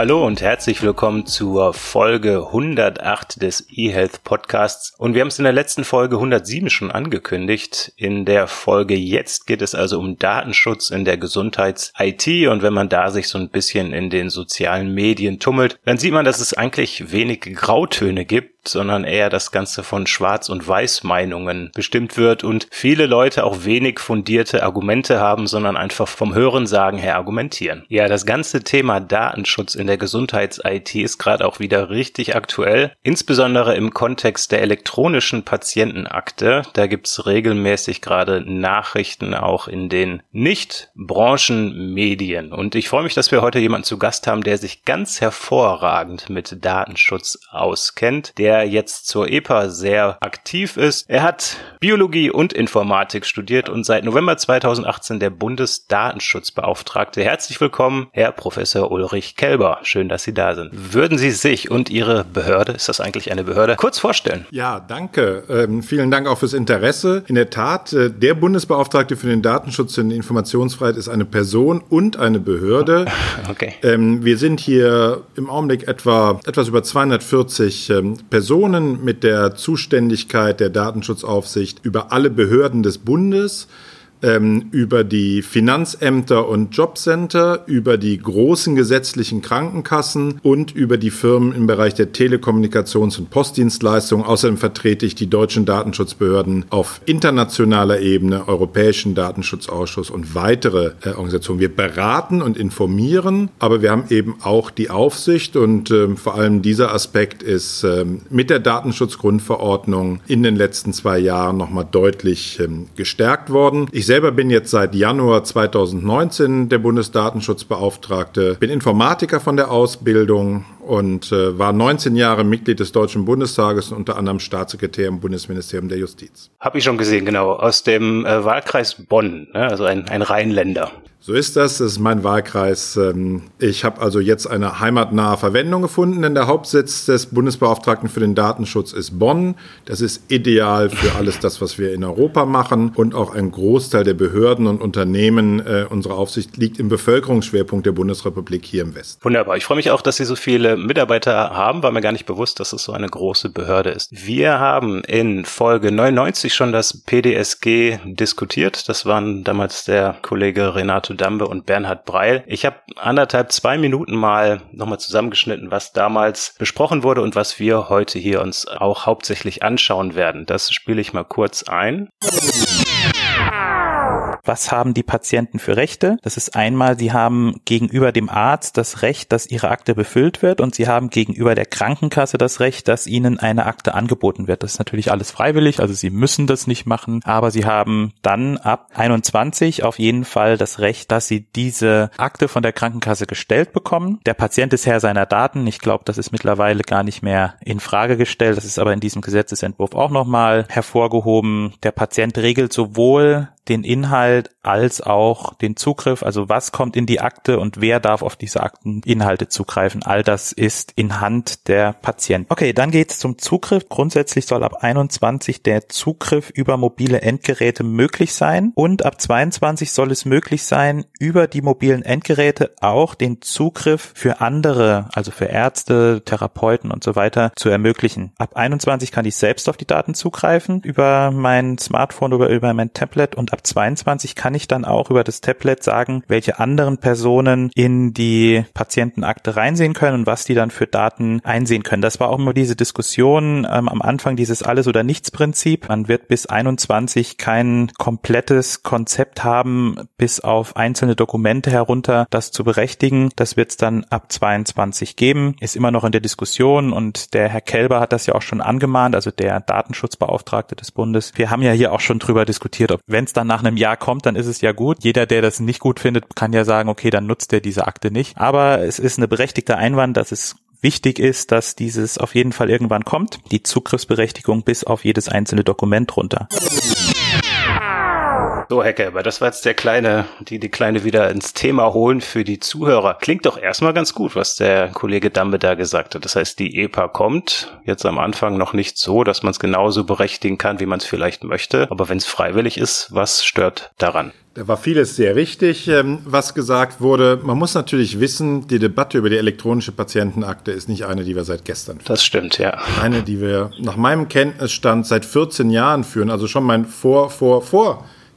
Hallo und herzlich willkommen zur Folge 108 des eHealth Podcasts. Und wir haben es in der letzten Folge 107 schon angekündigt. In der Folge jetzt geht es also um Datenschutz in der Gesundheits-IT. Und wenn man da sich so ein bisschen in den sozialen Medien tummelt, dann sieht man, dass es eigentlich wenig Grautöne gibt sondern eher das Ganze von Schwarz- und Weiß-Meinungen bestimmt wird und viele Leute auch wenig fundierte Argumente haben, sondern einfach vom Hörensagen her argumentieren. Ja, das ganze Thema Datenschutz in der Gesundheits-IT ist gerade auch wieder richtig aktuell, insbesondere im Kontext der elektronischen Patientenakte. Da gibt's regelmäßig gerade Nachrichten auch in den Nicht-Branchenmedien. Und ich freue mich, dass wir heute jemanden zu Gast haben, der sich ganz hervorragend mit Datenschutz auskennt, der der jetzt zur EPA sehr aktiv ist. Er hat Biologie und Informatik studiert und seit November 2018 der Bundesdatenschutzbeauftragte. Herzlich willkommen, Herr Professor Ulrich Kelber. Schön, dass Sie da sind. Würden Sie sich und Ihre Behörde, ist das eigentlich eine Behörde, kurz vorstellen? Ja, danke. Ähm, vielen Dank auch fürs Interesse. In der Tat, äh, der Bundesbeauftragte für den Datenschutz und die Informationsfreiheit ist eine Person und eine Behörde. Okay. Ähm, wir sind hier im Augenblick etwa etwas über 240 ähm, Personen Personen mit der Zuständigkeit der Datenschutzaufsicht über alle Behörden des Bundes ähm, über die Finanzämter und Jobcenter, über die großen gesetzlichen Krankenkassen und über die Firmen im Bereich der Telekommunikations- und Postdienstleistungen. Außerdem vertrete ich die deutschen Datenschutzbehörden auf internationaler Ebene, Europäischen Datenschutzausschuss und weitere äh, Organisationen. Wir beraten und informieren, aber wir haben eben auch die Aufsicht und äh, vor allem dieser Aspekt ist äh, mit der Datenschutzgrundverordnung in den letzten zwei Jahren nochmal deutlich ähm, gestärkt worden. Ich selber bin jetzt seit Januar 2019 der Bundesdatenschutzbeauftragte, bin Informatiker von der Ausbildung und äh, war 19 Jahre Mitglied des Deutschen Bundestages und unter anderem Staatssekretär im Bundesministerium der Justiz. Habe ich schon gesehen, genau. Aus dem äh, Wahlkreis Bonn, ne? also ein, ein Rheinländer. So ist das, das ist mein Wahlkreis. Ähm, ich habe also jetzt eine heimatnahe Verwendung gefunden, denn der Hauptsitz des Bundesbeauftragten für den Datenschutz ist Bonn. Das ist ideal für alles das, was wir in Europa machen. Und auch ein Großteil der Behörden und Unternehmen äh, unserer Aufsicht liegt im Bevölkerungsschwerpunkt der Bundesrepublik hier im Westen. Wunderbar. Ich freue mich auch, dass Sie so viele Mitarbeiter haben, war mir gar nicht bewusst, dass es so eine große Behörde ist. Wir haben in Folge 99 schon das PDSG diskutiert. Das waren damals der Kollege Renato Dambe und Bernhard Breil. Ich habe anderthalb, zwei Minuten mal nochmal zusammengeschnitten, was damals besprochen wurde und was wir heute hier uns auch hauptsächlich anschauen werden. Das spiele ich mal kurz ein. Was haben die Patienten für Rechte? Das ist einmal, sie haben gegenüber dem Arzt das Recht, dass ihre Akte befüllt wird und sie haben gegenüber der Krankenkasse das Recht, dass ihnen eine Akte angeboten wird. Das ist natürlich alles freiwillig, also sie müssen das nicht machen, aber sie haben dann ab 21 auf jeden Fall das Recht, dass sie diese Akte von der Krankenkasse gestellt bekommen. Der Patient ist Herr seiner Daten. Ich glaube, das ist mittlerweile gar nicht mehr in Frage gestellt. Das ist aber in diesem Gesetzesentwurf auch nochmal hervorgehoben. Der Patient regelt sowohl den Inhalt als auch den Zugriff, also was kommt in die Akte und wer darf auf diese Akteninhalte zugreifen. All das ist in Hand der Patienten. Okay, dann geht's zum Zugriff. Grundsätzlich soll ab 21 der Zugriff über mobile Endgeräte möglich sein und ab 22 soll es möglich sein, über die mobilen Endgeräte auch den Zugriff für andere, also für Ärzte, Therapeuten und so weiter zu ermöglichen. Ab 21 kann ich selbst auf die Daten zugreifen über mein Smartphone oder über mein Tablet und ab ab 22 kann ich dann auch über das Tablet sagen, welche anderen Personen in die Patientenakte reinsehen können und was die dann für Daten einsehen können. Das war auch immer diese Diskussion ähm, am Anfang, dieses Alles- oder Nichts-Prinzip. Man wird bis 21 kein komplettes Konzept haben, bis auf einzelne Dokumente herunter, das zu berechtigen. Das wird es dann ab 22 geben. Ist immer noch in der Diskussion und der Herr Kelber hat das ja auch schon angemahnt, also der Datenschutzbeauftragte des Bundes. Wir haben ja hier auch schon drüber diskutiert, ob wenn es dann nach einem Jahr kommt, dann ist es ja gut. Jeder, der das nicht gut findet, kann ja sagen, okay, dann nutzt er diese Akte nicht. Aber es ist eine berechtigte Einwand, dass es wichtig ist, dass dieses auf jeden Fall irgendwann kommt. Die Zugriffsberechtigung bis auf jedes einzelne Dokument runter. So, Hecke, aber das war jetzt der kleine, die, die kleine wieder ins Thema holen für die Zuhörer. Klingt doch erstmal ganz gut, was der Kollege Dambe da gesagt hat. Das heißt, die EPA kommt jetzt am Anfang noch nicht so, dass man es genauso berechtigen kann, wie man es vielleicht möchte. Aber wenn es freiwillig ist, was stört daran? Da war vieles sehr richtig, ähm, was gesagt wurde. Man muss natürlich wissen, die Debatte über die elektronische Patientenakte ist nicht eine, die wir seit gestern führen. Das stimmt, ja. Eine, die wir nach meinem Kenntnisstand seit 14 Jahren führen, also schon mein Vor, Vor,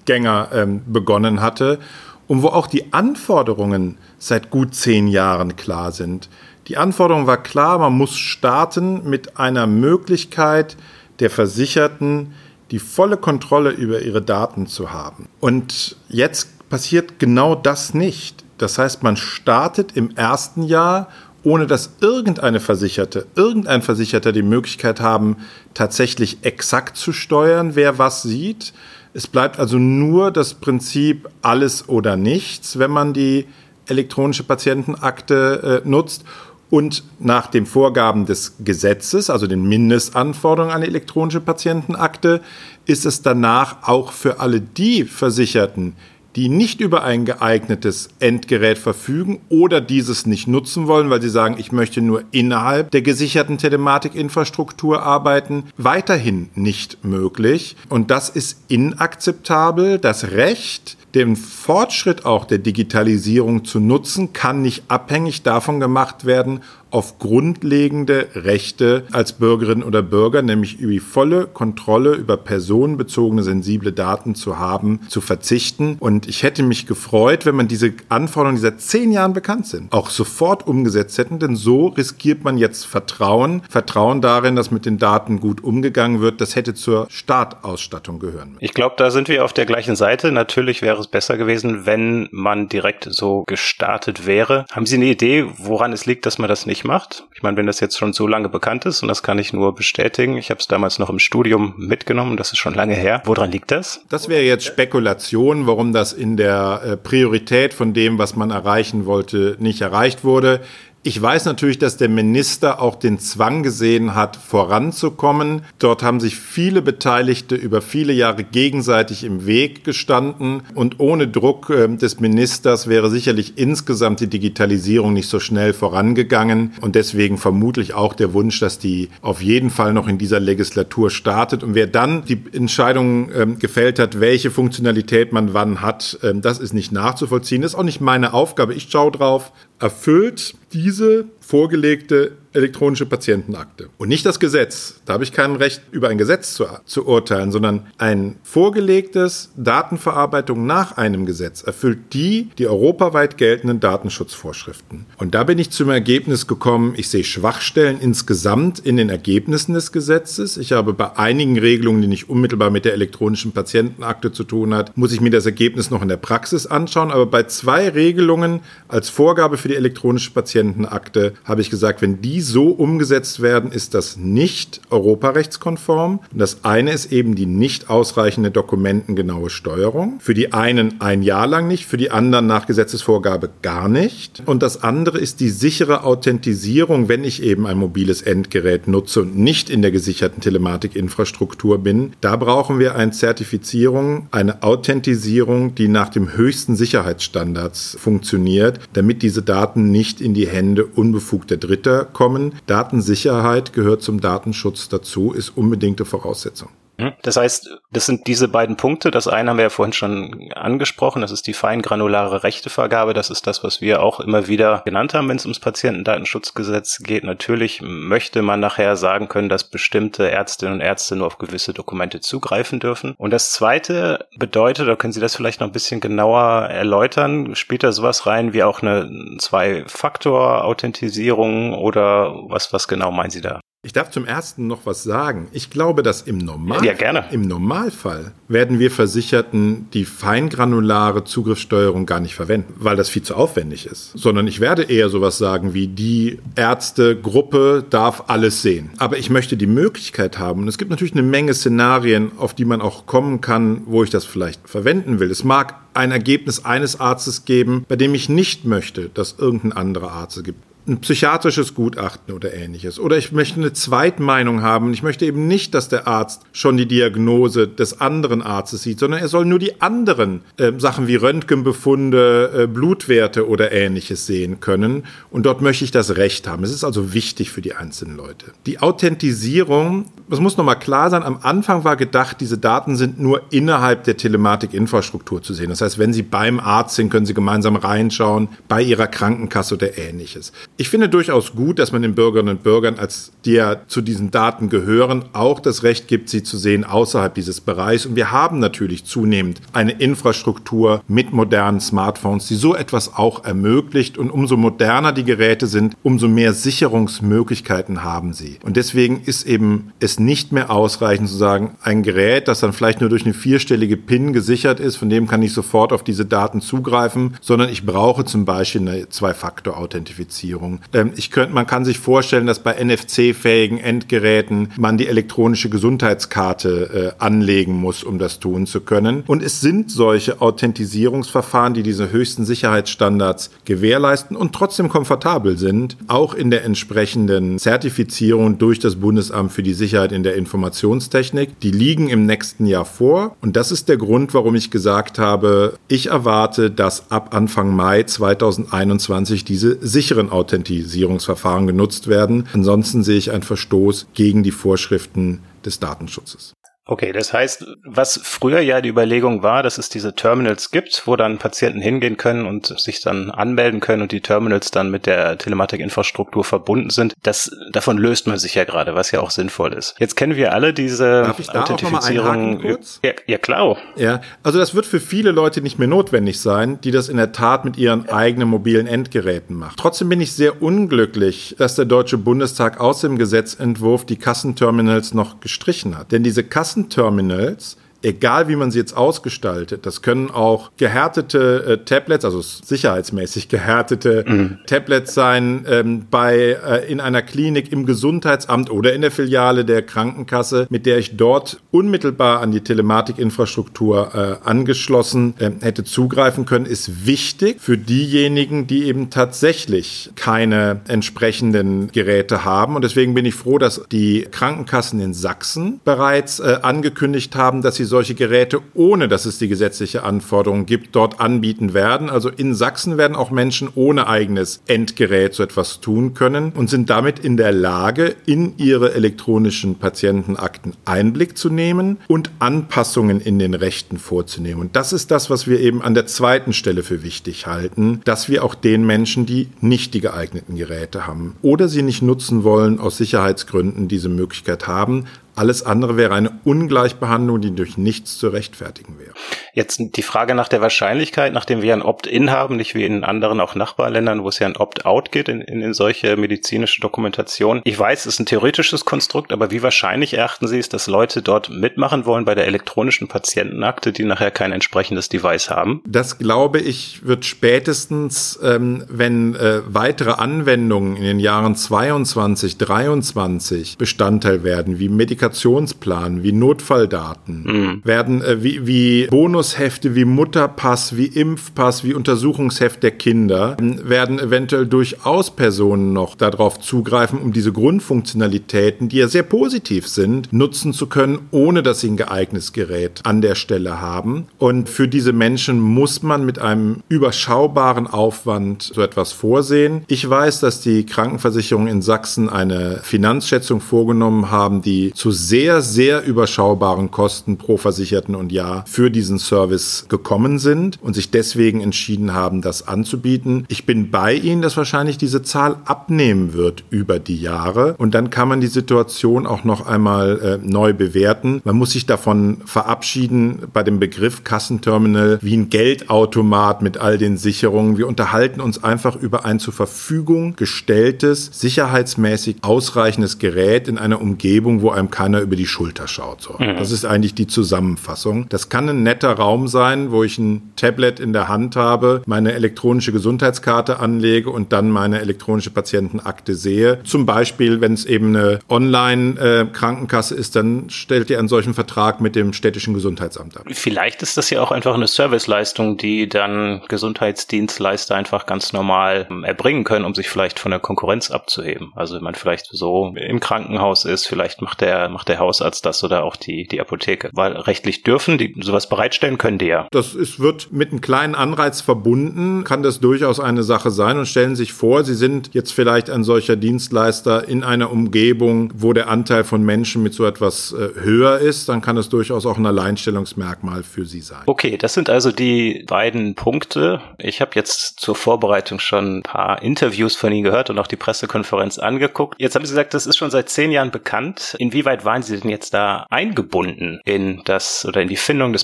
Vorgänger ähm, begonnen hatte und wo auch die Anforderungen seit gut zehn Jahren klar sind. Die Anforderung war klar, man muss starten mit einer Möglichkeit der Versicherten, die volle Kontrolle über ihre Daten zu haben. Und jetzt passiert genau das nicht. Das heißt, man startet im ersten Jahr, ohne dass irgendeine Versicherte, irgendein Versicherter die Möglichkeit haben, tatsächlich exakt zu steuern, wer was sieht. Es bleibt also nur das Prinzip alles oder nichts, wenn man die elektronische Patientenakte äh, nutzt. Und nach den Vorgaben des Gesetzes, also den Mindestanforderungen an die elektronische Patientenakte, ist es danach auch für alle die Versicherten, die nicht über ein geeignetes Endgerät verfügen oder dieses nicht nutzen wollen, weil sie sagen, ich möchte nur innerhalb der gesicherten Telematikinfrastruktur arbeiten, weiterhin nicht möglich. Und das ist inakzeptabel. Das Recht, den Fortschritt auch der Digitalisierung zu nutzen, kann nicht abhängig davon gemacht werden, auf grundlegende Rechte als Bürgerin oder Bürger, nämlich über die volle Kontrolle über personenbezogene sensible Daten zu haben, zu verzichten. Und ich hätte mich gefreut, wenn man diese Anforderungen, die seit zehn Jahren bekannt sind, auch sofort umgesetzt hätten, denn so riskiert man jetzt Vertrauen. Vertrauen darin, dass mit den Daten gut umgegangen wird. Das hätte zur Startausstattung gehören. Ich glaube, da sind wir auf der gleichen Seite. Natürlich wäre es besser gewesen, wenn man direkt so gestartet wäre. Haben Sie eine Idee, woran es liegt, dass man das nicht macht. Ich meine, wenn das jetzt schon so lange bekannt ist, und das kann ich nur bestätigen, ich habe es damals noch im Studium mitgenommen, das ist schon lange her. Woran liegt das? Das wäre jetzt Spekulation, warum das in der äh, Priorität von dem, was man erreichen wollte, nicht erreicht wurde. Ich weiß natürlich, dass der Minister auch den Zwang gesehen hat, voranzukommen. Dort haben sich viele Beteiligte über viele Jahre gegenseitig im Weg gestanden. Und ohne Druck äh, des Ministers wäre sicherlich insgesamt die Digitalisierung nicht so schnell vorangegangen. Und deswegen vermutlich auch der Wunsch, dass die auf jeden Fall noch in dieser Legislatur startet. Und wer dann die Entscheidung ähm, gefällt hat, welche Funktionalität man wann hat, ähm, das ist nicht nachzuvollziehen. Das ist auch nicht meine Aufgabe. Ich schaue drauf, erfüllt diese vorgelegte elektronische Patientenakte. Und nicht das Gesetz. Da habe ich kein Recht, über ein Gesetz zu, zu urteilen, sondern ein vorgelegtes Datenverarbeitung nach einem Gesetz erfüllt die, die europaweit geltenden Datenschutzvorschriften. Und da bin ich zum Ergebnis gekommen, ich sehe Schwachstellen insgesamt in den Ergebnissen des Gesetzes. Ich habe bei einigen Regelungen, die nicht unmittelbar mit der elektronischen Patientenakte zu tun hat, muss ich mir das Ergebnis noch in der Praxis anschauen. Aber bei zwei Regelungen als Vorgabe für die elektronische Patientenakte habe ich gesagt, wenn die so umgesetzt werden, ist das nicht europarechtskonform. Das eine ist eben die nicht ausreichende dokumentengenaue Steuerung. Für die einen ein Jahr lang nicht, für die anderen nach Gesetzesvorgabe gar nicht. Und das andere ist die sichere Authentisierung, wenn ich eben ein mobiles Endgerät nutze und nicht in der gesicherten Telematikinfrastruktur bin. Da brauchen wir eine Zertifizierung, eine Authentisierung, die nach dem höchsten Sicherheitsstandards funktioniert, damit diese Daten nicht in die Hände unbefugter Dritter kommen kommen. Datensicherheit gehört zum Datenschutz dazu, ist unbedingte Voraussetzung. Hm? Das heißt, das sind diese beiden Punkte. Das eine haben wir ja vorhin schon angesprochen. Das ist die feingranulare Rechtevergabe. Das ist das, was wir auch immer wieder genannt haben, wenn es ums Patientendatenschutzgesetz geht. Natürlich möchte man nachher sagen können, dass bestimmte Ärztinnen und Ärzte nur auf gewisse Dokumente zugreifen dürfen. Und das zweite bedeutet, da können Sie das vielleicht noch ein bisschen genauer erläutern, spielt da sowas rein wie auch eine Zwei-Faktor-Authentisierung oder was, was genau meinen Sie da? Ich darf zum ersten noch was sagen. Ich glaube, dass im, Normal ja, im Normalfall werden wir Versicherten die feingranulare Zugriffssteuerung gar nicht verwenden, weil das viel zu aufwendig ist. Sondern ich werde eher sowas sagen wie die Ärztegruppe darf alles sehen. Aber ich möchte die Möglichkeit haben, und es gibt natürlich eine Menge Szenarien, auf die man auch kommen kann, wo ich das vielleicht verwenden will. Es mag ein Ergebnis eines Arztes geben, bei dem ich nicht möchte, dass irgendein anderer Arzt es gibt ein psychiatrisches Gutachten oder ähnliches. Oder ich möchte eine Zweitmeinung haben. Ich möchte eben nicht, dass der Arzt schon die Diagnose des anderen Arztes sieht, sondern er soll nur die anderen äh, Sachen wie Röntgenbefunde, äh, Blutwerte oder ähnliches sehen können. Und dort möchte ich das Recht haben. Es ist also wichtig für die einzelnen Leute. Die Authentisierung, das muss nochmal klar sein, am Anfang war gedacht, diese Daten sind nur innerhalb der Telematikinfrastruktur zu sehen. Das heißt, wenn Sie beim Arzt sind, können Sie gemeinsam reinschauen, bei Ihrer Krankenkasse oder ähnliches. Ich finde durchaus gut, dass man den Bürgerinnen und Bürgern, als die ja zu diesen Daten gehören, auch das Recht gibt, sie zu sehen außerhalb dieses Bereichs. Und wir haben natürlich zunehmend eine Infrastruktur mit modernen Smartphones, die so etwas auch ermöglicht. Und umso moderner die Geräte sind, umso mehr Sicherungsmöglichkeiten haben sie. Und deswegen ist eben es nicht mehr ausreichend zu sagen, ein Gerät, das dann vielleicht nur durch eine vierstellige PIN gesichert ist, von dem kann ich sofort auf diese Daten zugreifen, sondern ich brauche zum Beispiel eine Zwei-Faktor-Authentifizierung. Sicherung. Ähm, ich könnte, man kann sich vorstellen, dass bei NFC-fähigen Endgeräten man die elektronische Gesundheitskarte äh, anlegen muss, um das tun zu können. Und es sind solche Authentisierungsverfahren, die diese höchsten Sicherheitsstandards gewährleisten und trotzdem komfortabel sind, auch in der entsprechenden Zertifizierung durch das Bundesamt für die Sicherheit in der Informationstechnik. Die liegen im nächsten Jahr vor. Und das ist der Grund, warum ich gesagt habe, ich erwarte, dass ab Anfang Mai 2021 diese sicheren Authentisierungsverfahren Authentisierungsverfahren genutzt werden. Ansonsten sehe ich einen Verstoß gegen die Vorschriften des Datenschutzes. Okay, das heißt, was früher ja die Überlegung war, dass es diese Terminals gibt, wo dann Patienten hingehen können und sich dann anmelden können und die Terminals dann mit der Telematikinfrastruktur verbunden sind, das davon löst man sich ja gerade, was ja auch sinnvoll ist. Jetzt kennen wir alle diese Darf ich da Authentifizierung. Auch kurz? Ja, ja, klar. Ja, also das wird für viele Leute nicht mehr notwendig sein, die das in der Tat mit ihren eigenen mobilen Endgeräten machen. Trotzdem bin ich sehr unglücklich, dass der Deutsche Bundestag aus dem Gesetzentwurf die Kassenterminals noch gestrichen hat. Denn diese Kassen Kassenterminals egal wie man sie jetzt ausgestaltet, das können auch gehärtete äh, Tablets, also sicherheitsmäßig gehärtete mhm. Tablets sein, ähm, bei äh, in einer Klinik im Gesundheitsamt oder in der Filiale der Krankenkasse, mit der ich dort unmittelbar an die Telematikinfrastruktur äh, angeschlossen äh, hätte zugreifen können, ist wichtig für diejenigen, die eben tatsächlich keine entsprechenden Geräte haben. Und deswegen bin ich froh, dass die Krankenkassen in Sachsen bereits äh, angekündigt haben, dass sie solche Geräte, ohne dass es die gesetzliche Anforderung gibt, dort anbieten werden. Also in Sachsen werden auch Menschen ohne eigenes Endgerät so etwas tun können und sind damit in der Lage, in ihre elektronischen Patientenakten Einblick zu nehmen und Anpassungen in den Rechten vorzunehmen. Und das ist das, was wir eben an der zweiten Stelle für wichtig halten, dass wir auch den Menschen, die nicht die geeigneten Geräte haben oder sie nicht nutzen wollen, aus Sicherheitsgründen diese Möglichkeit haben, alles andere wäre eine Ungleichbehandlung, die durch nichts zu rechtfertigen wäre. Jetzt die Frage nach der Wahrscheinlichkeit, nachdem wir ein Opt-in haben, nicht wie in anderen auch Nachbarländern, wo es ja ein Opt-out geht in, in, solche medizinische Dokumentation. Ich weiß, es ist ein theoretisches Konstrukt, aber wie wahrscheinlich erachten Sie es, dass Leute dort mitmachen wollen bei der elektronischen Patientenakte, die nachher kein entsprechendes Device haben? Das glaube ich wird spätestens, ähm, wenn äh, weitere Anwendungen in den Jahren 22, 23 Bestandteil werden, wie Medikationsplan, wie Notfalldaten, mhm. werden äh, wie, wie Bonus Bonushefte wie Mutterpass, wie Impfpass, wie Untersuchungsheft der Kinder werden eventuell durchaus Personen noch darauf zugreifen, um diese Grundfunktionalitäten, die ja sehr positiv sind, nutzen zu können, ohne dass sie ein geeignetes Gerät an der Stelle haben. Und für diese Menschen muss man mit einem überschaubaren Aufwand so etwas vorsehen. Ich weiß, dass die Krankenversicherungen in Sachsen eine Finanzschätzung vorgenommen haben, die zu sehr, sehr überschaubaren Kosten pro Versicherten und Jahr für diesen Service gekommen sind und sich deswegen entschieden haben, das anzubieten. Ich bin bei Ihnen, dass wahrscheinlich diese Zahl abnehmen wird über die Jahre und dann kann man die Situation auch noch einmal äh, neu bewerten. Man muss sich davon verabschieden bei dem Begriff Kassenterminal wie ein Geldautomat mit all den Sicherungen. Wir unterhalten uns einfach über ein zur Verfügung gestelltes, sicherheitsmäßig ausreichendes Gerät in einer Umgebung, wo einem keiner über die Schulter schaut. So. Mhm. Das ist eigentlich die Zusammenfassung. Das kann ein netter Raum sein, wo ich ein Tablet in der Hand habe, meine elektronische Gesundheitskarte anlege und dann meine elektronische Patientenakte sehe. Zum Beispiel, wenn es eben eine Online-Krankenkasse ist, dann stellt ihr einen solchen Vertrag mit dem städtischen Gesundheitsamt ab. Vielleicht ist das ja auch einfach eine Serviceleistung, die dann Gesundheitsdienstleister einfach ganz normal ähm, erbringen können, um sich vielleicht von der Konkurrenz abzuheben. Also wenn man vielleicht so im Krankenhaus ist, vielleicht macht der, macht der Hausarzt das oder auch die, die Apotheke. Weil rechtlich dürfen die sowas bereitstellen können die ja. Das ist, wird mit einem kleinen Anreiz verbunden, kann das durchaus eine Sache sein und stellen sich vor, Sie sind jetzt vielleicht ein solcher Dienstleister in einer Umgebung, wo der Anteil von Menschen mit so etwas äh, höher ist, dann kann es durchaus auch ein Alleinstellungsmerkmal für Sie sein. Okay, das sind also die beiden Punkte. Ich habe jetzt zur Vorbereitung schon ein paar Interviews von Ihnen gehört und auch die Pressekonferenz angeguckt. Jetzt haben Sie gesagt, das ist schon seit zehn Jahren bekannt. Waren Sie denn jetzt da eingebunden in das oder in die Findung des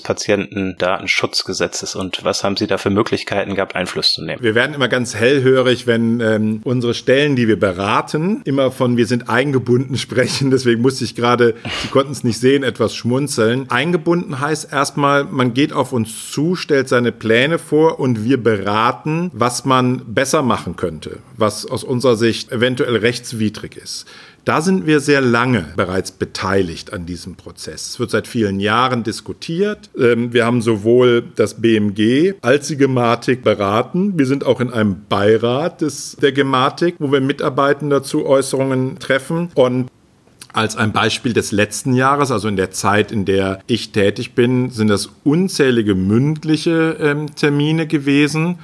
Patientendatenschutzgesetzes und was haben Sie da für Möglichkeiten gehabt, Einfluss zu nehmen? Wir werden immer ganz hellhörig, wenn ähm, unsere Stellen, die wir beraten, immer von wir sind eingebunden sprechen. Deswegen musste ich gerade, Sie konnten es nicht sehen, etwas schmunzeln. Eingebunden heißt erstmal, man geht auf uns zu, stellt seine Pläne vor und wir beraten, was man besser machen könnte, was aus unserer Sicht eventuell rechtswidrig ist. Da sind wir sehr lange bereits beteiligt an diesem Prozess. Es wird seit vielen Jahren diskutiert. Ähm, wir haben sowohl das BMG als die Gematik beraten. Wir sind auch in einem Beirat des, der Gematik, wo wir Mitarbeitende dazu Äußerungen treffen. Und als ein Beispiel des letzten Jahres, also in der Zeit, in der ich tätig bin, sind das unzählige mündliche ähm, Termine gewesen.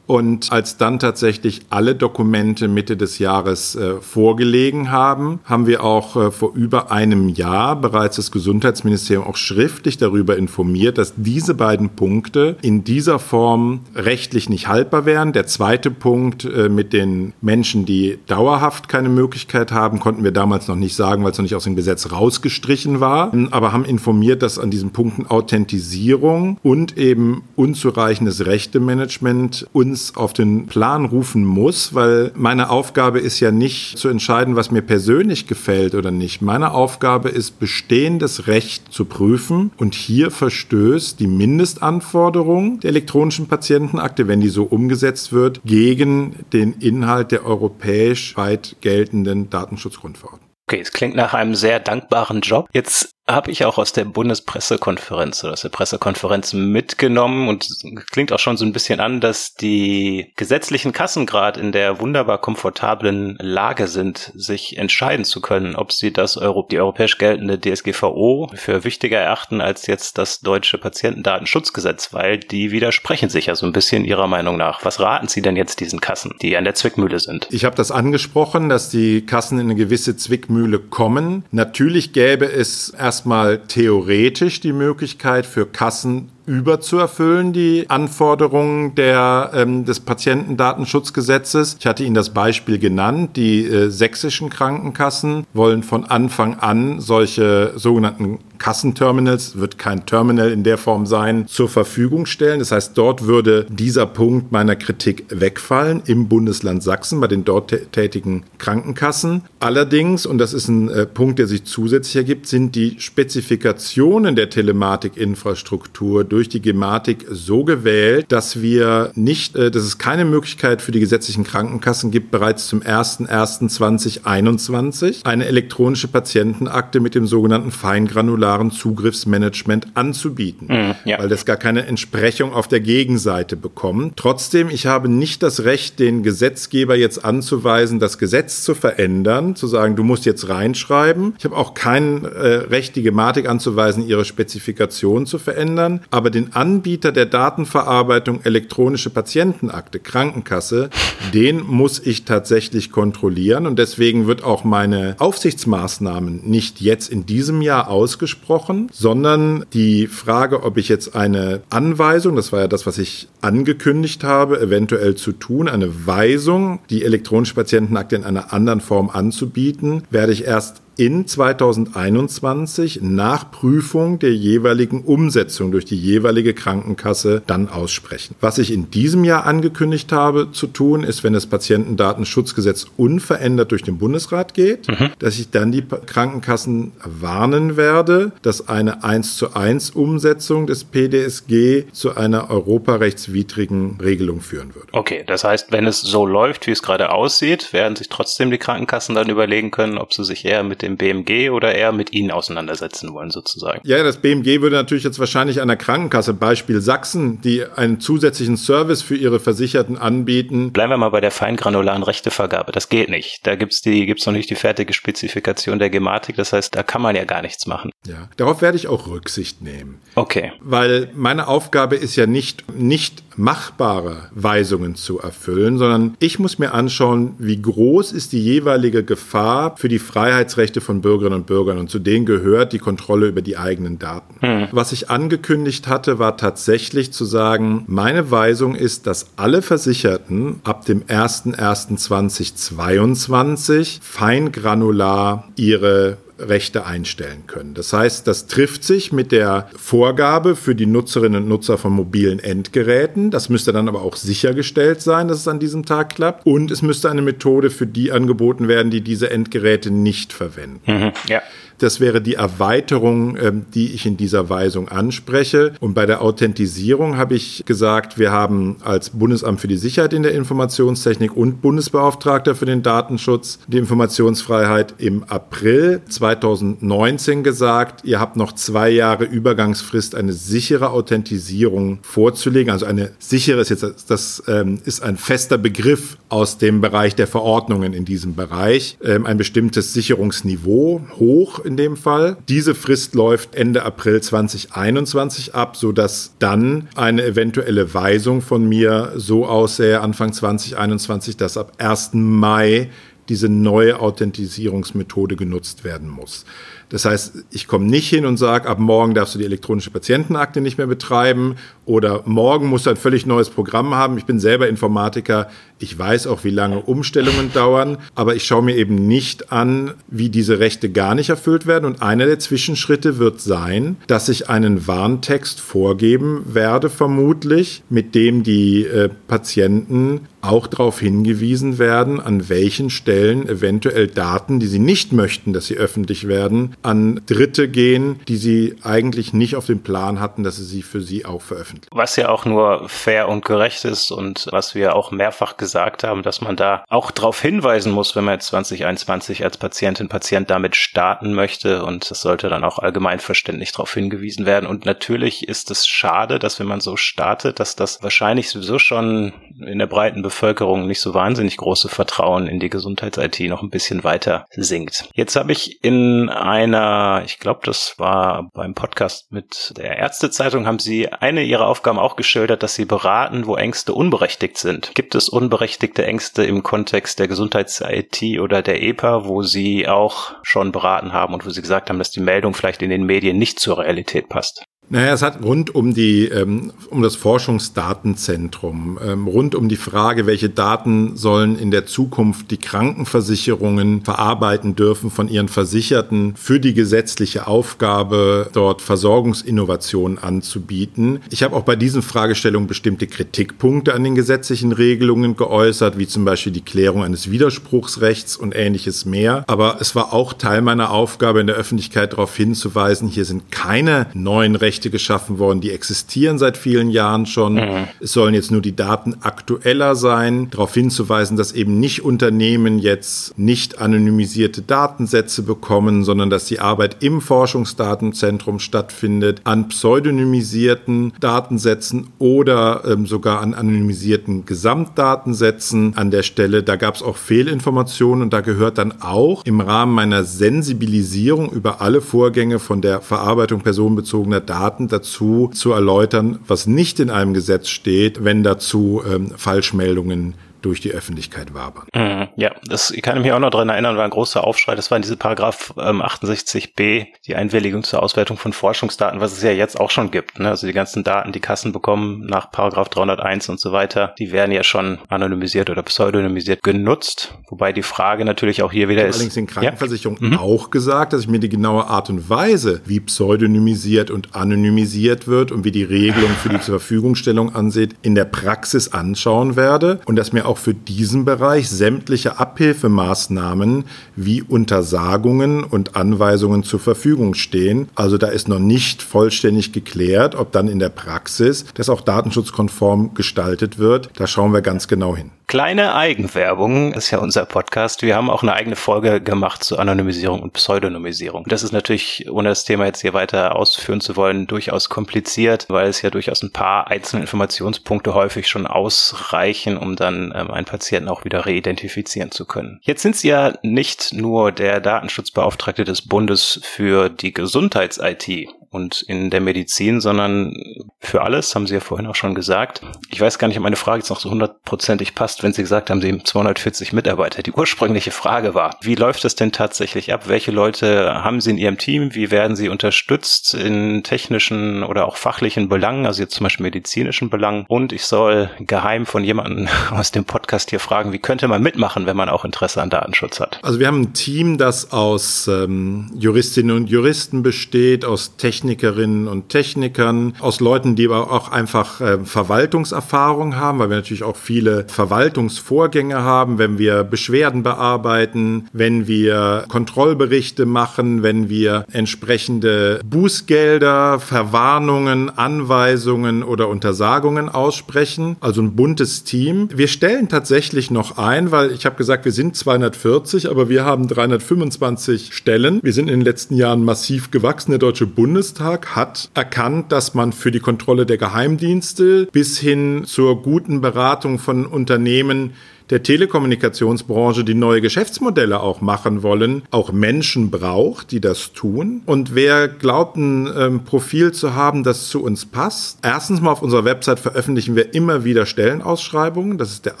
Und als dann tatsächlich alle Dokumente Mitte des Jahres äh, vorgelegen haben, haben wir auch äh, vor über einem Jahr bereits das Gesundheitsministerium auch schriftlich darüber informiert, dass diese beiden Punkte in dieser Form rechtlich nicht haltbar wären. Der zweite Punkt äh, mit den Menschen, die dauerhaft keine Möglichkeit haben, konnten wir damals noch nicht sagen, weil es noch nicht aus dem Gesetz rausgestrichen war, aber haben informiert, dass an diesen Punkten Authentisierung und eben unzureichendes Rechtemanagement und uns auf den Plan rufen muss, weil meine Aufgabe ist ja nicht zu entscheiden, was mir persönlich gefällt oder nicht. Meine Aufgabe ist, bestehendes Recht zu prüfen und hier verstößt die Mindestanforderung der elektronischen Patientenakte, wenn die so umgesetzt wird, gegen den Inhalt der europäisch weit geltenden Datenschutzgrundverordnung. Okay, es klingt nach einem sehr dankbaren Job. Jetzt habe ich auch aus der Bundespressekonferenz oder aus der Pressekonferenz mitgenommen und klingt auch schon so ein bisschen an, dass die gesetzlichen Kassen gerade in der wunderbar komfortablen Lage sind, sich entscheiden zu können, ob sie das Euro, die europäisch geltende DSGVO für wichtiger erachten als jetzt das deutsche Patientendatenschutzgesetz, weil die widersprechen sich ja so ein bisschen ihrer Meinung nach. Was raten Sie denn jetzt diesen Kassen, die an der Zwickmühle sind? Ich habe das angesprochen, dass die Kassen in eine gewisse Zwickmühle kommen. Natürlich gäbe es erstmal theoretisch die Möglichkeit für Kassen überzuerfüllen, die Anforderungen der, ähm, des Patientendatenschutzgesetzes. Ich hatte Ihnen das Beispiel genannt. Die äh, sächsischen Krankenkassen wollen von Anfang an solche sogenannten Kassenterminals, wird kein Terminal in der Form sein, zur Verfügung stellen. Das heißt, dort würde dieser Punkt meiner Kritik wegfallen im Bundesland Sachsen bei den dort tätigen Krankenkassen. Allerdings, und das ist ein äh, Punkt, der sich zusätzlich ergibt, sind die Spezifikationen der Telematikinfrastruktur durch die Gematik so gewählt, dass wir nicht, äh, dass es keine Möglichkeit für die gesetzlichen Krankenkassen gibt, bereits zum 01.01.2021 eine elektronische Patientenakte mit dem sogenannten feingranularen Zugriffsmanagement anzubieten, mm, ja. weil das gar keine Entsprechung auf der Gegenseite bekommt. Trotzdem, ich habe nicht das Recht, den Gesetzgeber jetzt anzuweisen, das Gesetz zu verändern, zu sagen, du musst jetzt reinschreiben. Ich habe auch kein äh, Recht, die Gematik anzuweisen, ihre Spezifikation zu verändern. Aber aber den Anbieter der Datenverarbeitung elektronische Patientenakte, Krankenkasse, den muss ich tatsächlich kontrollieren. Und deswegen wird auch meine Aufsichtsmaßnahmen nicht jetzt in diesem Jahr ausgesprochen, sondern die Frage, ob ich jetzt eine Anweisung, das war ja das, was ich angekündigt habe, eventuell zu tun, eine Weisung, die elektronische Patientenakte in einer anderen Form anzubieten, werde ich erst in 2021 nach Prüfung der jeweiligen Umsetzung durch die jeweilige Krankenkasse dann aussprechen. Was ich in diesem Jahr angekündigt habe zu tun, ist, wenn das Patientendatenschutzgesetz unverändert durch den Bundesrat geht, mhm. dass ich dann die Krankenkassen warnen werde, dass eine 1 zu 1 Umsetzung des PDSG zu einer europarechtswidrigen Regelung führen würde. Okay, das heißt, wenn es so läuft, wie es gerade aussieht, werden sich trotzdem die Krankenkassen dann überlegen können, ob sie sich eher mit dem BMG oder eher mit Ihnen auseinandersetzen wollen, sozusagen. Ja, das BMG würde natürlich jetzt wahrscheinlich einer Krankenkasse, Beispiel Sachsen, die einen zusätzlichen Service für ihre Versicherten anbieten. Bleiben wir mal bei der feingranularen Rechtevergabe. Das geht nicht. Da gibt's die, gibt's noch nicht die fertige Spezifikation der Gematik. Das heißt, da kann man ja gar nichts machen. Ja, darauf werde ich auch Rücksicht nehmen. Okay. Weil meine Aufgabe ist ja nicht, nicht machbare Weisungen zu erfüllen, sondern ich muss mir anschauen, wie groß ist die jeweilige Gefahr für die Freiheitsrechte von Bürgerinnen und Bürgern. Und zu denen gehört die Kontrolle über die eigenen Daten. Hm. Was ich angekündigt hatte, war tatsächlich zu sagen, meine Weisung ist, dass alle Versicherten ab dem 01.01.2022 feingranular ihre Rechte einstellen können. Das heißt, das trifft sich mit der Vorgabe für die Nutzerinnen und Nutzer von mobilen Endgeräten. Das müsste dann aber auch sichergestellt sein, dass es an diesem Tag klappt. Und es müsste eine Methode für die angeboten werden, die diese Endgeräte nicht verwenden. Mhm, ja. Das wäre die Erweiterung, ähm, die ich in dieser Weisung anspreche. Und bei der Authentisierung habe ich gesagt, wir haben als Bundesamt für die Sicherheit in der Informationstechnik und Bundesbeauftragter für den Datenschutz die Informationsfreiheit im April 2019 gesagt, ihr habt noch zwei Jahre Übergangsfrist, eine sichere Authentisierung vorzulegen. Also eine sichere ist jetzt, das ähm, ist ein fester Begriff aus dem Bereich der Verordnungen in diesem Bereich. Ähm, ein bestimmtes Sicherungsniveau hoch in dem Fall. Diese Frist läuft Ende April 2021 ab, sodass dann eine eventuelle Weisung von mir so aussähe Anfang 2021, dass ab 1. Mai diese neue Authentisierungsmethode genutzt werden muss. Das heißt, ich komme nicht hin und sage, ab morgen darfst du die elektronische Patientenakte nicht mehr betreiben oder morgen musst du ein völlig neues Programm haben. Ich bin selber Informatiker. Ich weiß auch, wie lange Umstellungen dauern, aber ich schaue mir eben nicht an, wie diese Rechte gar nicht erfüllt werden. Und einer der Zwischenschritte wird sein, dass ich einen Warntext vorgeben werde, vermutlich, mit dem die äh, Patienten auch darauf hingewiesen werden, an welchen Stellen eventuell Daten, die sie nicht möchten, dass sie öffentlich werden, an Dritte gehen, die sie eigentlich nicht auf dem Plan hatten, dass sie sie für sie auch veröffentlichen. Was ja auch nur fair und gerecht ist und was wir auch mehrfach gesagt haben, dass man da auch darauf hinweisen muss, wenn man jetzt 2021 als Patientin, Patient damit starten möchte und das sollte dann auch allgemeinverständlich darauf hingewiesen werden. Und natürlich ist es schade, dass wenn man so startet, dass das wahrscheinlich sowieso schon in der breiten Bevölkerung nicht so wahnsinnig große Vertrauen in die Gesundheits-IT noch ein bisschen weiter sinkt. Jetzt habe ich in ein einer, ich glaube, das war beim Podcast mit der Ärztezeitung, haben Sie eine Ihrer Aufgaben auch geschildert, dass Sie beraten, wo Ängste unberechtigt sind. Gibt es unberechtigte Ängste im Kontext der Gesundheits-IT oder der EPA, wo Sie auch schon beraten haben und wo Sie gesagt haben, dass die Meldung vielleicht in den Medien nicht zur Realität passt? Naja, es hat rund um die, ähm, um das Forschungsdatenzentrum, ähm, rund um die Frage, welche Daten sollen in der Zukunft die Krankenversicherungen verarbeiten dürfen von ihren Versicherten für die gesetzliche Aufgabe, dort Versorgungsinnovationen anzubieten. Ich habe auch bei diesen Fragestellungen bestimmte Kritikpunkte an den gesetzlichen Regelungen geäußert, wie zum Beispiel die Klärung eines Widerspruchsrechts und ähnliches mehr. Aber es war auch Teil meiner Aufgabe in der Öffentlichkeit darauf hinzuweisen, hier sind keine neuen Rechte Rechte geschaffen worden, die existieren seit vielen Jahren schon. Mhm. Es sollen jetzt nur die Daten aktueller sein, darauf hinzuweisen, dass eben nicht Unternehmen jetzt nicht anonymisierte Datensätze bekommen, sondern dass die Arbeit im Forschungsdatenzentrum stattfindet, an pseudonymisierten Datensätzen oder ähm, sogar an anonymisierten Gesamtdatensätzen an der Stelle. Da gab es auch Fehlinformationen und da gehört dann auch im Rahmen meiner Sensibilisierung über alle Vorgänge von der Verarbeitung personenbezogener Daten Daten dazu zu erläutern, was nicht in einem Gesetz steht, wenn dazu ähm, Falschmeldungen durch die Öffentlichkeit wabern. Mhm, ja, das ich kann mich auch noch dran erinnern, war ein großer Aufschrei. Das war in diese Paragraph ähm, 68b, die Einwilligung zur Auswertung von Forschungsdaten, was es ja jetzt auch schon gibt. Ne? Also die ganzen Daten, die Kassen bekommen nach Paragraph 301 und so weiter, die werden ja schon anonymisiert oder pseudonymisiert genutzt. Wobei die Frage natürlich auch hier wieder ist. Allerdings in Krankenversicherungen ja? mhm. auch gesagt, dass ich mir die genaue Art und Weise, wie pseudonymisiert und anonymisiert wird und wie die Regelung für die Verfügungstellung ansieht, in der Praxis anschauen werde und dass mir auch für diesen Bereich sämtliche Abhilfemaßnahmen wie Untersagungen und Anweisungen zur Verfügung stehen. Also da ist noch nicht vollständig geklärt, ob dann in der Praxis das auch datenschutzkonform gestaltet wird. Da schauen wir ganz genau hin. Kleine Eigenwerbung ist ja unser Podcast. Wir haben auch eine eigene Folge gemacht zu Anonymisierung und Pseudonymisierung. Das ist natürlich, ohne das Thema jetzt hier weiter ausführen zu wollen, durchaus kompliziert, weil es ja durchaus ein paar einzelne Informationspunkte häufig schon ausreichen, um dann ähm, einen Patienten auch wieder reidentifizieren zu können. Jetzt sind Sie ja nicht nur der Datenschutzbeauftragte des Bundes für die Gesundheits-IT und in der Medizin, sondern für alles, haben Sie ja vorhin auch schon gesagt. Ich weiß gar nicht, ob meine Frage jetzt noch so hundertprozentig passt, wenn Sie gesagt haben, Sie haben 240 Mitarbeiter. Die ursprüngliche Frage war, wie läuft das denn tatsächlich ab? Welche Leute haben Sie in Ihrem Team? Wie werden Sie unterstützt in technischen oder auch fachlichen Belangen, also jetzt zum Beispiel medizinischen Belangen? Und ich soll geheim von jemandem aus dem Podcast hier fragen, wie könnte man mitmachen, wenn man auch Interesse an Datenschutz hat? Also wir haben ein Team, das aus ähm, Juristinnen und Juristen besteht, aus Technikern, Technikerinnen und Technikern, aus Leuten, die aber auch einfach äh, Verwaltungserfahrung haben, weil wir natürlich auch viele Verwaltungsvorgänge haben, wenn wir Beschwerden bearbeiten, wenn wir Kontrollberichte machen, wenn wir entsprechende Bußgelder, Verwarnungen, Anweisungen oder Untersagungen aussprechen. Also ein buntes Team. Wir stellen tatsächlich noch ein, weil ich habe gesagt, wir sind 240, aber wir haben 325 Stellen. Wir sind in den letzten Jahren massiv gewachsen. Der Deutsche Bundestag Bundestag hat erkannt, dass man für die Kontrolle der Geheimdienste bis hin zur guten Beratung von Unternehmen der Telekommunikationsbranche, die neue Geschäftsmodelle auch machen wollen, auch Menschen braucht, die das tun. Und wer glaubt, ein ähm, Profil zu haben, das zu uns passt, erstens mal auf unserer Website veröffentlichen wir immer wieder Stellenausschreibungen. Das ist der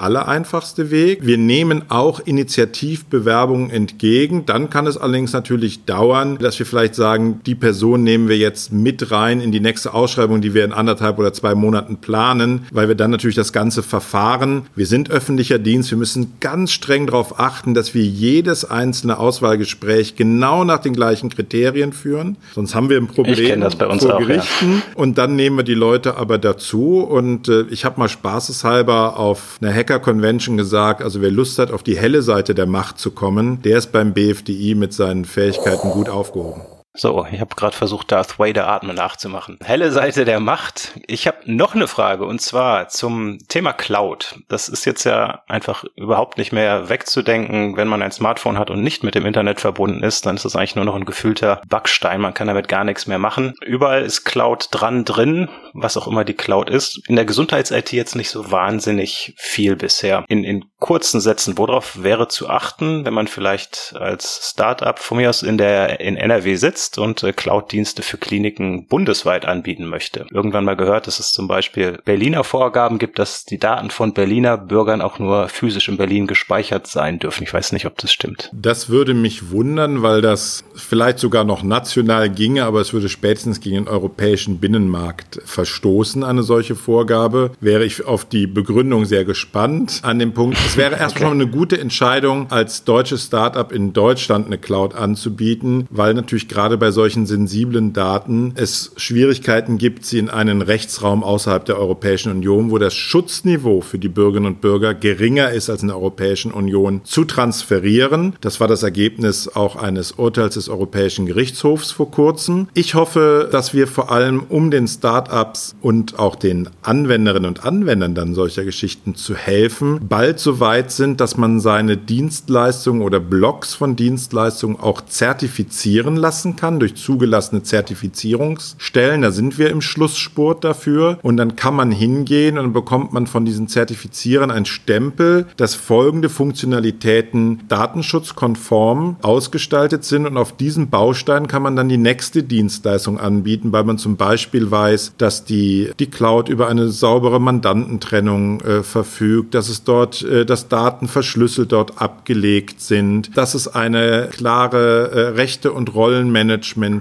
allereinfachste Weg. Wir nehmen auch Initiativbewerbungen entgegen. Dann kann es allerdings natürlich dauern, dass wir vielleicht sagen, die Person nehmen wir jetzt mit rein in die nächste Ausschreibung, die wir in anderthalb oder zwei Monaten planen, weil wir dann natürlich das ganze Verfahren, wir sind öffentlicher Dienst, Dienst. Wir müssen ganz streng darauf achten, dass wir jedes einzelne Auswahlgespräch genau nach den gleichen Kriterien führen. Sonst haben wir ein Problem ich das bei uns vor auch, Gerichten. Ja. Und dann nehmen wir die Leute aber dazu. Und äh, ich habe mal spaßeshalber auf einer Hacker-Convention gesagt, also wer Lust hat, auf die helle Seite der Macht zu kommen, der ist beim BFDI mit seinen Fähigkeiten gut aufgehoben. So, ich habe gerade versucht, Darth Vader atmen nachzumachen. Helle Seite der Macht. Ich habe noch eine Frage und zwar zum Thema Cloud. Das ist jetzt ja einfach überhaupt nicht mehr wegzudenken. Wenn man ein Smartphone hat und nicht mit dem Internet verbunden ist, dann ist das eigentlich nur noch ein gefühlter Backstein. Man kann damit gar nichts mehr machen. Überall ist Cloud dran drin, was auch immer die Cloud ist. In der Gesundheits-IT jetzt nicht so wahnsinnig viel bisher. In, in kurzen Sätzen, worauf wäre zu achten, wenn man vielleicht als Startup von mir aus in der in NRW sitzt? Vernetzt und äh, Cloud-Dienste für Kliniken bundesweit anbieten möchte. Irgendwann mal gehört, dass es zum Beispiel Berliner Vorgaben gibt, dass die Daten von Berliner Bürgern auch nur physisch in Berlin gespeichert sein dürfen. Ich weiß nicht, ob das stimmt. Das würde mich wundern, weil das vielleicht sogar noch national ginge, aber es würde spätestens gegen den europäischen Binnenmarkt verstoßen, eine solche Vorgabe. Wäre ich auf die Begründung sehr gespannt an dem Punkt. Es wäre erstmal okay. eine gute Entscheidung, als deutsches Startup in Deutschland eine Cloud anzubieten, weil natürlich gerade gerade bei solchen sensiblen Daten es Schwierigkeiten gibt, sie in einen Rechtsraum außerhalb der Europäischen Union, wo das Schutzniveau für die Bürgerinnen und Bürger geringer ist als in der Europäischen Union, zu transferieren. Das war das Ergebnis auch eines Urteils des Europäischen Gerichtshofs vor kurzem. Ich hoffe, dass wir vor allem um den Start-ups und auch den Anwenderinnen und Anwendern dann solcher Geschichten zu helfen, bald so weit sind, dass man seine Dienstleistungen oder Blocks von Dienstleistungen auch zertifizieren lassen kann kann durch zugelassene Zertifizierungsstellen. Da sind wir im Schlussspurt dafür. Und dann kann man hingehen und dann bekommt man von diesen Zertifizierern ein Stempel, dass folgende Funktionalitäten datenschutzkonform ausgestaltet sind. Und auf diesen Baustein kann man dann die nächste Dienstleistung anbieten, weil man zum Beispiel weiß, dass die, die Cloud über eine saubere Mandantentrennung äh, verfügt, dass es dort, äh, dass Daten verschlüsselt dort abgelegt sind, dass es eine klare äh, Rechte- und Rollenmanagement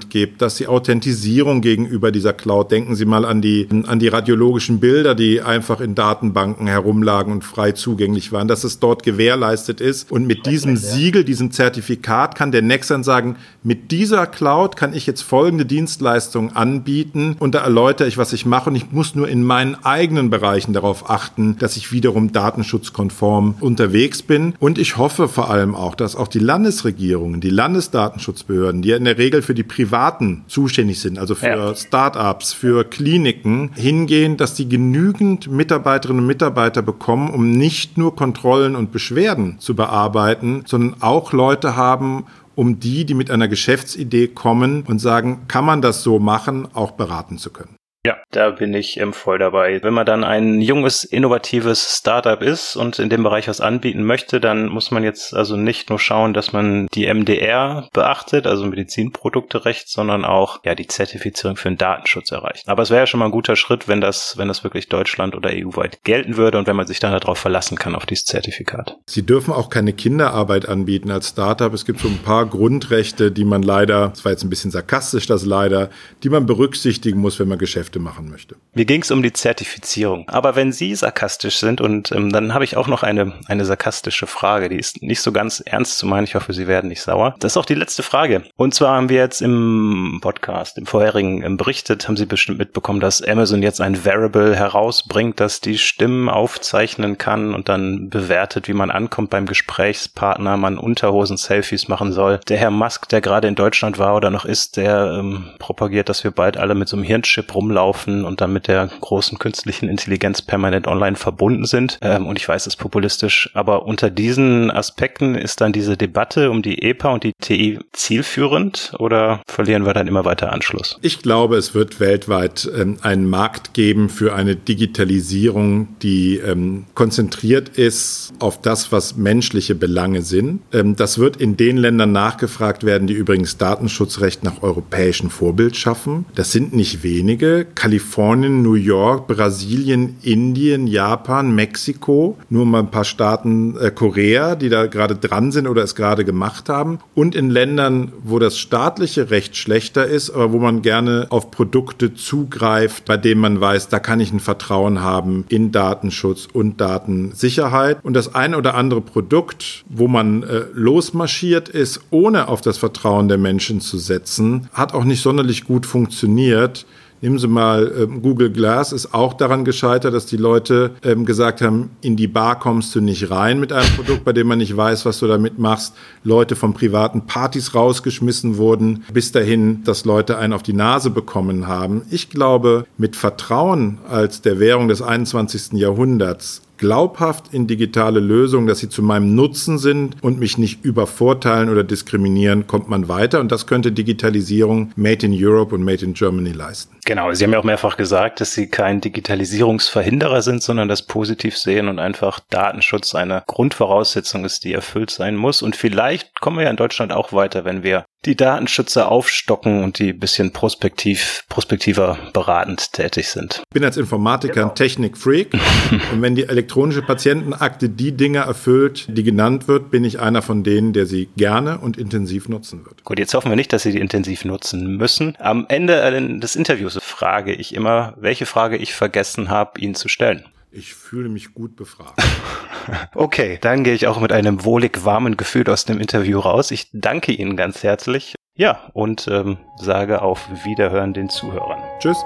gibt, dass die Authentisierung gegenüber dieser Cloud, denken Sie mal an die, an die radiologischen Bilder, die einfach in Datenbanken herumlagen und frei zugänglich waren, dass es dort gewährleistet ist. Und mit diesem Siegel, diesem Zertifikat kann der Nexan sagen, mit dieser Cloud kann ich jetzt folgende Dienstleistungen anbieten und da erläutere ich, was ich mache und ich muss nur in meinen eigenen Bereichen darauf achten, dass ich wiederum datenschutzkonform unterwegs bin. Und ich hoffe vor allem auch, dass auch die Landesregierungen, die Landesdatenschutzbehörden, die ja in der Regel für die Privaten zuständig sind, also für ja. Start-ups, für Kliniken, hingehen, dass die genügend Mitarbeiterinnen und Mitarbeiter bekommen, um nicht nur Kontrollen und Beschwerden zu bearbeiten, sondern auch Leute haben, um die, die mit einer Geschäftsidee kommen und sagen, kann man das so machen, auch beraten zu können. Ja, da bin ich ähm, voll dabei. Wenn man dann ein junges, innovatives Startup ist und in dem Bereich was anbieten möchte, dann muss man jetzt also nicht nur schauen, dass man die MDR beachtet, also Medizinprodukterecht, sondern auch ja die Zertifizierung für den Datenschutz erreicht. Aber es wäre ja schon mal ein guter Schritt, wenn das, wenn das wirklich Deutschland oder EU-weit gelten würde und wenn man sich dann darauf verlassen kann, auf dieses Zertifikat. Sie dürfen auch keine Kinderarbeit anbieten als Startup. Es gibt so ein paar Grundrechte, die man leider, das war jetzt ein bisschen sarkastisch, das leider, die man berücksichtigen muss, wenn man Geschäfte Geschäfte machen möchte. Mir ging es um die Zertifizierung. Aber wenn Sie sarkastisch sind und ähm, dann habe ich auch noch eine, eine sarkastische Frage, die ist nicht so ganz ernst zu meinen. Ich hoffe, Sie werden nicht sauer. Das ist auch die letzte Frage. Und zwar haben wir jetzt im Podcast, im vorherigen im berichtet, haben Sie bestimmt mitbekommen, dass Amazon jetzt ein Variable herausbringt, das die Stimmen aufzeichnen kann und dann bewertet, wie man ankommt beim Gesprächspartner, man Unterhosen-Selfies machen soll. Der Herr Musk, der gerade in Deutschland war oder noch ist, der ähm, propagiert, dass wir bald alle mit so einem Hirnchip rumlaufen laufen und dann mit der großen künstlichen Intelligenz permanent online verbunden sind. Ähm, und ich weiß, es ist populistisch, aber unter diesen Aspekten ist dann diese Debatte um die EPA und die TI zielführend oder verlieren wir dann immer weiter Anschluss? Ich glaube, es wird weltweit ähm, einen Markt geben für eine Digitalisierung, die ähm, konzentriert ist auf das, was menschliche Belange sind. Ähm, das wird in den Ländern nachgefragt werden, die übrigens Datenschutzrecht nach europäischem Vorbild schaffen. Das sind nicht wenige. Kalifornien, New York, Brasilien, Indien, Japan, Mexiko, nur mal ein paar Staaten, äh, Korea, die da gerade dran sind oder es gerade gemacht haben. Und in Ländern, wo das staatliche Recht schlechter ist, aber wo man gerne auf Produkte zugreift, bei denen man weiß, da kann ich ein Vertrauen haben in Datenschutz und Datensicherheit. Und das ein oder andere Produkt, wo man äh, losmarschiert ist, ohne auf das Vertrauen der Menschen zu setzen, hat auch nicht sonderlich gut funktioniert. Nehmen Sie mal ähm, Google Glass, ist auch daran gescheitert, dass die Leute ähm, gesagt haben, in die Bar kommst du nicht rein mit einem Produkt, bei dem man nicht weiß, was du damit machst. Leute von privaten Partys rausgeschmissen wurden, bis dahin, dass Leute einen auf die Nase bekommen haben. Ich glaube, mit Vertrauen als der Währung des 21. Jahrhunderts glaubhaft in digitale Lösungen, dass sie zu meinem Nutzen sind und mich nicht übervorteilen oder diskriminieren, kommt man weiter. Und das könnte Digitalisierung Made in Europe und Made in Germany leisten. Genau, Sie haben ja auch mehrfach gesagt, dass Sie kein Digitalisierungsverhinderer sind, sondern das positiv sehen und einfach Datenschutz eine Grundvoraussetzung ist, die erfüllt sein muss. Und vielleicht kommen wir ja in Deutschland auch weiter, wenn wir die Datenschützer aufstocken und die bisschen prospektiv, prospektiver beratend tätig sind. Ich bin als Informatiker genau. ein Technikfreak und wenn die elektronische Patientenakte die Dinge erfüllt, die genannt wird, bin ich einer von denen, der sie gerne und intensiv nutzen wird. Gut, jetzt hoffen wir nicht, dass Sie die intensiv nutzen müssen. Am Ende des Interviews frage ich immer, welche Frage ich vergessen habe, Ihnen zu stellen. Ich fühle mich gut befragt. okay, dann gehe ich auch mit einem wohlig warmen Gefühl aus dem Interview raus. Ich danke Ihnen ganz herzlich. Ja, und ähm, sage auf Wiederhören den Zuhörern. Tschüss.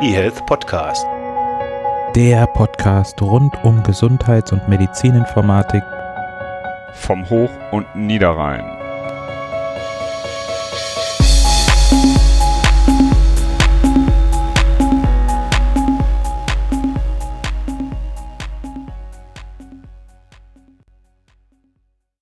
eHealth Podcast. Der Podcast rund um Gesundheits- und Medizininformatik vom Hoch- und Niederrhein.